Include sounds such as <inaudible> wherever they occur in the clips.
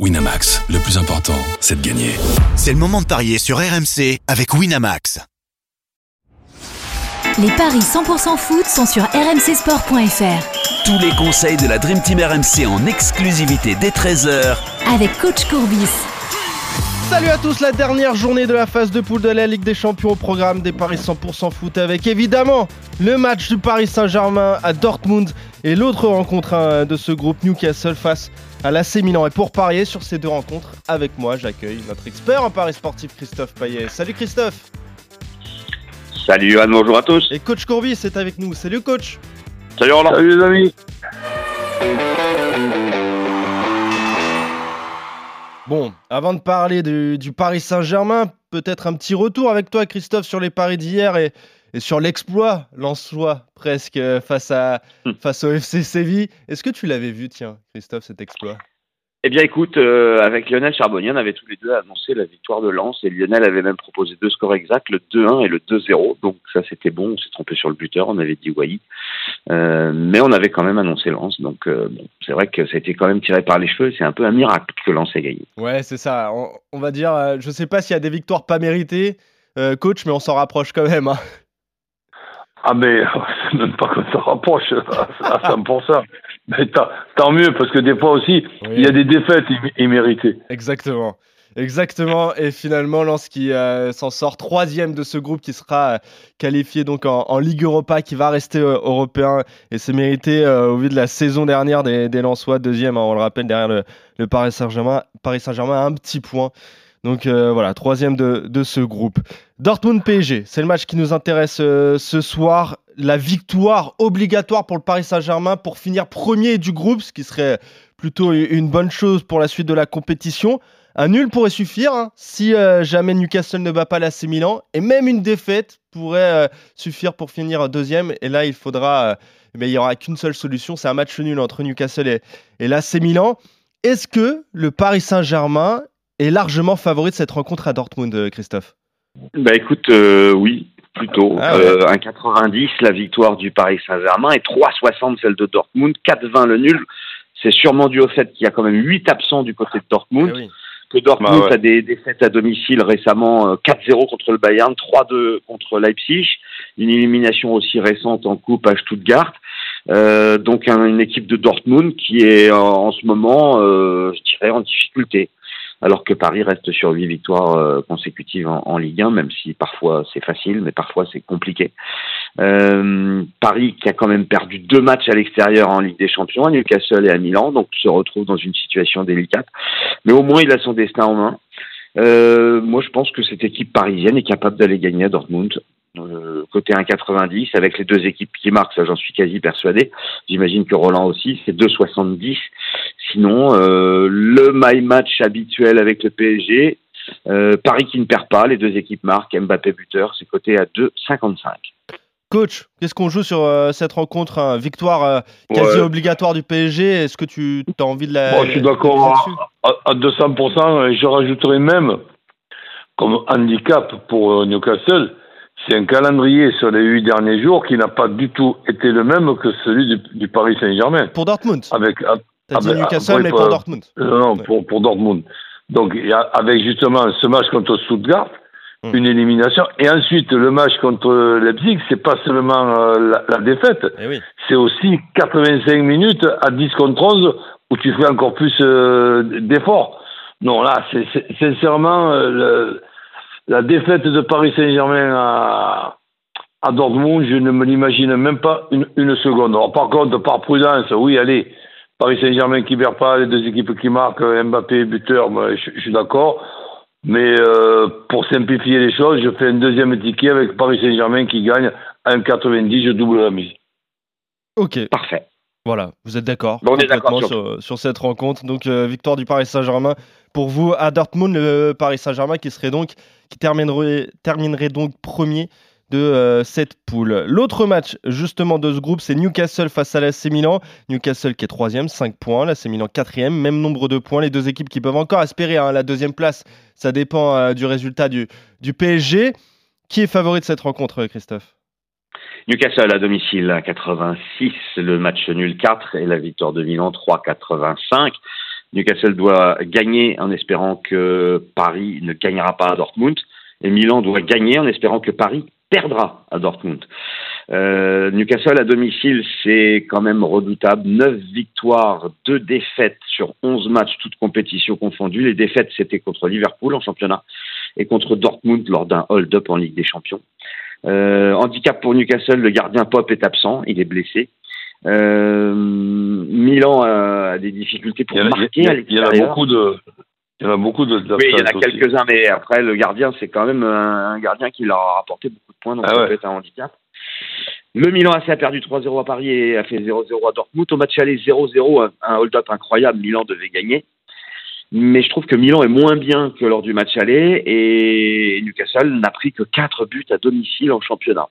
Winamax, le plus important, c'est de gagner. C'est le moment de parier sur RMC avec Winamax. Les paris 100% foot sont sur rmcsport.fr. Tous les conseils de la Dream Team RMC en exclusivité dès 13h Avec coach Courbis. Salut à tous, la dernière journée de la phase de poule de la Ligue des Champions au programme des paris 100% foot avec évidemment le match du Paris Saint-Germain à Dortmund et l'autre rencontre hein, de ce groupe Newcastle face à l'AC Milan. Et pour parier sur ces deux rencontres, avec moi, j'accueille notre expert en paris sportif Christophe Payet. Salut Christophe Salut Johan, bonjour à tous. Et coach Courbis est avec nous. Salut coach Salut Roland. Salut les amis. Bon, avant de parler du, du Paris Saint-Germain, peut-être un petit retour avec toi Christophe sur les paris d'hier et sur l'exploit Lance-Soi presque euh, face, à, Hmm. face au FC Séville. Est-ce que tu l'avais vu, tiens, Christophe, cet exploit? Eh bien écoute, euh, avec Lionel Charbonnier, on avait tous les deux annoncé la victoire de Lens et Lionel avait même proposé deux scores exacts, le 2-1 et le 2-0. Donc ça c'était bon, on s'est trompé sur le buteur, on avait dit Wai. Euh, mais on avait quand même annoncé Lens. Donc euh, bon, c'est vrai que ça a été quand même tiré par les cheveux. C'est un peu un miracle que Lens ait gagné. Ouais, c'est ça. On, on va dire, je sais pas s'il y a des victoires pas méritées, coach, mais on s'en rapproche quand même. hein. Ah mais <laughs> c'est même pas qu'on se rapproche à 100%. Mais tant, tant mieux parce que des fois aussi Oui. il y a des défaites imm- imméritées. Exactement. Exactement. Et finalement, Lens qui euh, s'en sort troisième de ce groupe qui sera euh, qualifié donc en, en Ligue Europa, qui va rester euh, européen. Et c'est mérité au vu de la saison dernière des, des Lensois, deuxième, hein, on le rappelle, derrière le, le Paris Saint-Germain. Paris Saint-Germain a un petit point. Donc euh, voilà, troisième de, ce groupe. Dortmund PSG, c'est le match qui nous intéresse euh, ce soir. La victoire obligatoire pour le Paris Saint-Germain pour finir premier du groupe, ce qui serait plutôt une bonne chose pour la suite de la compétition. Un nul pourrait suffire hein, si euh, jamais Newcastle ne bat pas l'AC Milan. Et même une défaite pourrait suffire pour finir deuxième. Et là, il faudra. euh, il n'y aura qu'une seule solution c'est un match nul entre Newcastle et, et l'AC Milan. Est-ce que le Paris Saint-Germain est largement favori de cette rencontre à Dortmund, euh, Christophe Bah écoute, euh, oui, plutôt. Ah ouais. Euh, un 90 la victoire du Paris Saint-Germain et 3,60 celle de Dortmund, 4,20 le nul. C'est sûrement dû au fait qu'il y a quand même 8 absents du côté de Dortmund. Eh oui. que Dortmund Bah ouais. a des défaites à domicile récemment, euh, 4-0 contre le Bayern, 3-2 contre Leipzig, une élimination aussi récente en coupe à Stuttgart. Euh, donc un- une équipe de Dortmund qui est en, en ce moment, euh, je dirais, en difficulté. Alors que Paris reste sur huit victoires euh, consécutives en, Ligue 1, même si parfois c'est facile, mais parfois c'est compliqué. Euh, Paris qui a quand même perdu deux matchs à l'extérieur en Ligue des Champions, à Newcastle et à Milan, donc se retrouve dans une situation délicate mais au moins il a son destin en main. Euh, moi, je pense que cette équipe parisienne est capable d'aller gagner à Dortmund. Côté 1,90 avec les deux équipes qui marquent, ça j'en suis quasi persuadé. J'imagine que Roland aussi, c'est 2,70. Sinon, euh, le my match habituel avec le PSG, euh, Paris qui ne perd pas, les deux équipes marquent, Mbappé buteur, c'est coté à 2,55. Coach, qu'est-ce qu'on joue sur euh, cette rencontre hein? Victoire euh, quasi Ouais. obligatoire du PSG. Est-ce que tu as envie de la. Bon, je suis d'accord dessus? à, à 200%. et Je rajouterai même comme handicap pour euh, Newcastle, c'est un calendrier sur les huit derniers jours qui n'a pas du tout été le même que celui du, du Paris Saint-Germain. Pour Dortmund? Avec T'as ah dit ben, Newcastle, après, mais pour- pour Dortmund. Non, non, Ouais. pour, pour Dortmund. Donc, avec justement ce match contre Stuttgart, Mm. une élimination. Et ensuite, le match contre Leipzig, c'est pas seulement euh, la, la défaite, Eh oui. c'est aussi 85 minutes à 10 contre 11 où tu fais encore plus euh, d'efforts. Non, là, c'est sincèrement, euh, le- la défaite de Paris Saint-Germain à, à Dortmund, je ne me l'imagine même pas une, une seconde. Alors, par contre, par prudence, oui, allez, Paris Saint-Germain qui perd pas, les deux équipes qui marquent, Mbappé buteur, moi, je, je suis d'accord. Mais euh, pour simplifier les choses, je fais un deuxième ticket avec Paris Saint-Germain qui gagne à 1,90, je double la mise. Ok, Parfait. voilà, vous êtes d'accord Bon, d'accord sur, sur cette rencontre. Donc, euh, victoire du Paris Saint-Germain pour vous à Dortmund, le Paris Saint-Germain qui serait donc qui terminerait, terminerait donc premier de euh, cette poule. L'autre match justement de ce groupe, c'est Newcastle face à l'AC Milan. Newcastle qui est troisième, 5 points. L'AC Milan quatrième, même nombre de points. Les deux équipes qui peuvent encore espérer hein, la deuxième place. Ça dépend euh, du résultat du, PSG. Qui est favori de cette rencontre, Christophe? Newcastle à domicile à 86, le match nul 4 et la victoire de Milan 3,85. Newcastle doit gagner en espérant que Paris ne gagnera pas à Dortmund. Et Milan doit gagner en espérant que Paris perdra à Dortmund. Euh, Newcastle à domicile, c'est quand même redoutable. 9 victoires, 2 défaites sur 11 matchs, toutes compétitions confondues. Les défaites, c'était contre Liverpool en championnat et contre Dortmund lors d'un hold-up en Ligue des Champions. Euh, handicap pour Newcastle, le gardien Pop est absent, il est blessé. Euh, Milan a des difficultés pour Il a- marquer il y a- à il y en a beaucoup de. Il y en a beaucoup de. Oui, il y en a d'absents aussi. quelques-uns, mais après, le gardien, c'est quand même un un gardien qui leur a rapporté beaucoup points, donc Ah ça ouais. peut être un handicap. Le Milan AC a perdu 3-0 à Paris et a fait 0-0 à Dortmund. Au match aller 0-0, un- un hold-up incroyable, Milan devait gagner. Mais je trouve que Milan est moins bien que lors du match aller et Newcastle n'a pris que 4 buts à domicile en championnat.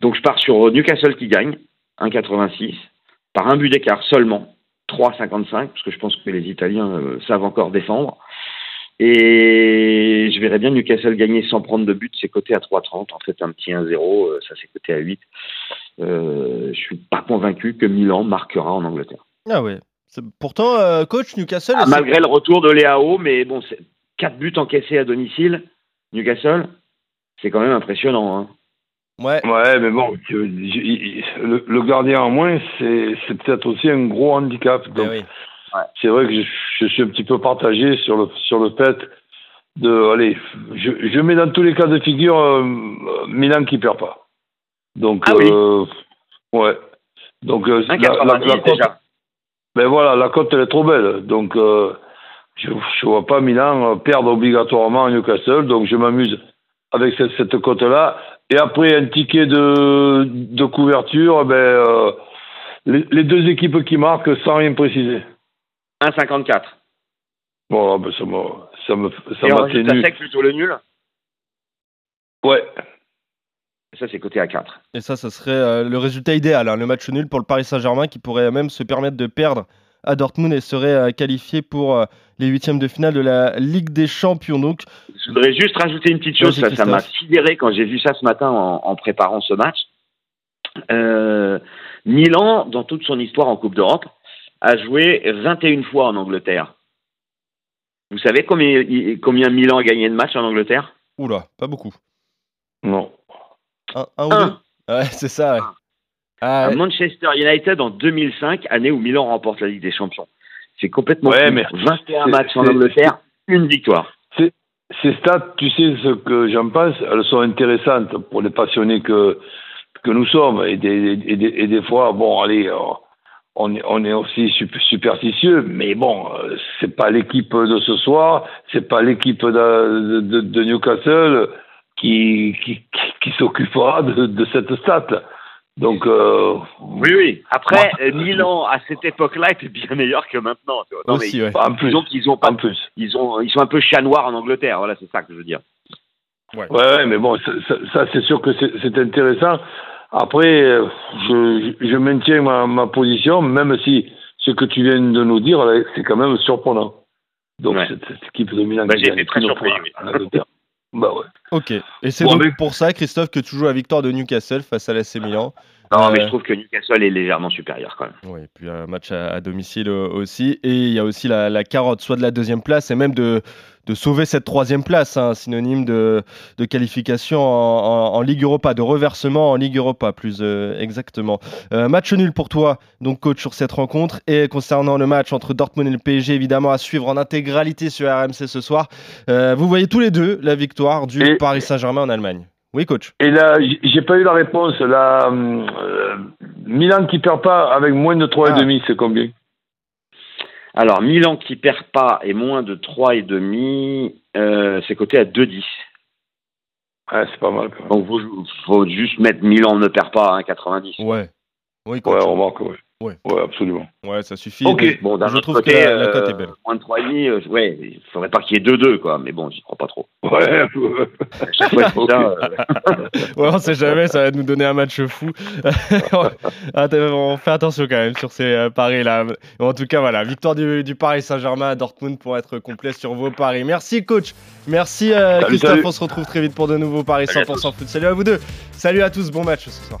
Donc je pars sur Newcastle qui gagne, 1,86, par un but d'écart seulement, 3,55, parce que je pense que les Italiens euh, savent encore défendre. Et je verrais bien Newcastle gagner sans prendre de but, c'est coté à 3,30. En fait, un petit 1-0, euh, ça c'est coté à 8. Euh, je suis pas convaincu que Milan marquera en Angleterre. Ah ouais. Pourtant, euh, coach Newcastle. Ah, malgré le retour de Léao, mais bon, c'est 4 buts encaissés à domicile, Newcastle, c'est quand même impressionnant. Hein. Ouais. Ouais, mais bon, le, le gardien en moins, c'est c'est peut-être aussi un gros handicap. eh Donc, oui. C'est vrai que je, je suis un petit peu partagé sur le, sur le fait de. Allez, je, je mets dans tous les cas de figure euh, Milan qui perd pas. Donc, Ah oui. euh, ouais. Donc, euh, la, la, 1,90 la déjà. ben voilà, la cote elle est trop belle. Donc, euh, je ne vois pas Milan perdre obligatoirement à Newcastle. Donc, je m'amuse avec cette, cette cote-là. Et après, un ticket de, de couverture, ben, les, les deux équipes qui marquent sans rien préciser. 1,54. Bon, ben, ça me, ça me, ça m'atténue. sec, plutôt le nul? Ouais. Ça, c'est coté à 4. Et ça, ça serait euh, le résultat idéal. hein, le match nul pour le Paris Saint-Germain qui pourrait même se permettre de perdre à Dortmund et serait euh, qualifié pour euh, les huitièmes de finale de la Ligue des Champions. Donc, Je voudrais juste rajouter une petite chose, ça ça m'a sidéré quand j'ai vu ça ce matin en, en préparant ce match. Euh, Milan, dans toute son histoire en Coupe d'Europe, a joué 21 fois en Angleterre. Vous savez combien, combien Milan a gagné de matchs en Angleterre? Oula, pas beaucoup. Non. Un, un ou Un. deux Ouais, c'est ça. ouais. Ah, Manchester United en 2005, année où Milan remporte la Ligue des Champions. C'est complètement Ouais, fou. mais 21 c'est- matchs en Angleterre, une victoire. Ces stats, tu sais ce que j'en pense, elles sont intéressantes pour les passionnés que, que nous sommes. Et des, et des, et des fois, bon, allez, euh, on est, on est aussi sup- superstitieux, mais bon, euh, c'est pas l'équipe de ce soir, c'est pas l'équipe de, de, de Newcastle qui, qui, qui, qui s'occupera de, de cette stat. Donc, euh, Oui, oui. Après, euh, Milan, à cette époque-là, était bien meilleur que maintenant. Non, aussi, mais ouais. en plus, disons qu'ils ont pas en plus. ils ont ils sont un peu chats noirs en Angleterre voilà c'est ça que je veux dire Ouais, ouais, mais bon, ça, ça- ça, c'est sûr que c'est c'est intéressant. Après, euh, je, je maintiens ma, ma position, même si ce que tu viens de nous dire, c'est quand même surprenant. Donc, Ouais. cette, cette équipe de Milan Bah, j'ai été très surpris. <laughs> Bah ouais. ok. Et c'est Bon, donc mais- pour ça, Christophe, que tu joues la victoire de Newcastle face à l'AC Milan. non Euh, mais je trouve que Newcastle est légèrement supérieur quand même Oui, et puis un match à, à domicile euh, aussi. Et il y a aussi la, la carotte, soit de la deuxième place, et même de, de sauver cette troisième place, hein, synonyme de, de qualification en, en- en Ligue Europa, de reversement en Ligue Europa, plus euh, exactement. Euh, match nul pour toi, donc coach, sur cette rencontre. Et concernant le match entre Dortmund et le PSG, évidemment, à suivre en intégralité sur RMC ce soir. Euh, vous voyez tous les deux la victoire du Et- Paris Saint-Germain en Allemagne. Oui, coach. Et là, j'ai pas eu la réponse. Milan qui perd pas avec moins de 3,5, Ah. demi, c'est combien? Alors Milan qui perd pas et moins de 3 et demi euh, c'est coté à 2,10 ah, C'est pas mal quand même. donc vous faut juste mettre Milan ne perd pas à 1,90 Ouais. Oui, Ouais, coach. remarque, ouais. Ouais. Ouais, absolument. Ouais, ça suffit. Ok. Mais bon d'un je autre trouve côté que la, la cote euh, est belle. moins de 3,5 euh, ouais il faudrait pas qu'il y ait 2-2 quoi mais bon j'y crois pas trop <laughs> Ouais, <laughs> euh, Ouais, on sait jamais, ça va nous donner un match fou. <laughs> On fait attention quand même sur ces paris-là. En tout cas, voilà, victoire du, du Paris Saint-Germain à Dortmund pour être complet sur vos paris. Merci, coach. Merci, euh, Salut, Christophe. salut. On se retrouve très vite pour de nouveaux paris Salut à 100% foot. Salut à vous deux. Salut à tous. Bon match ce soir.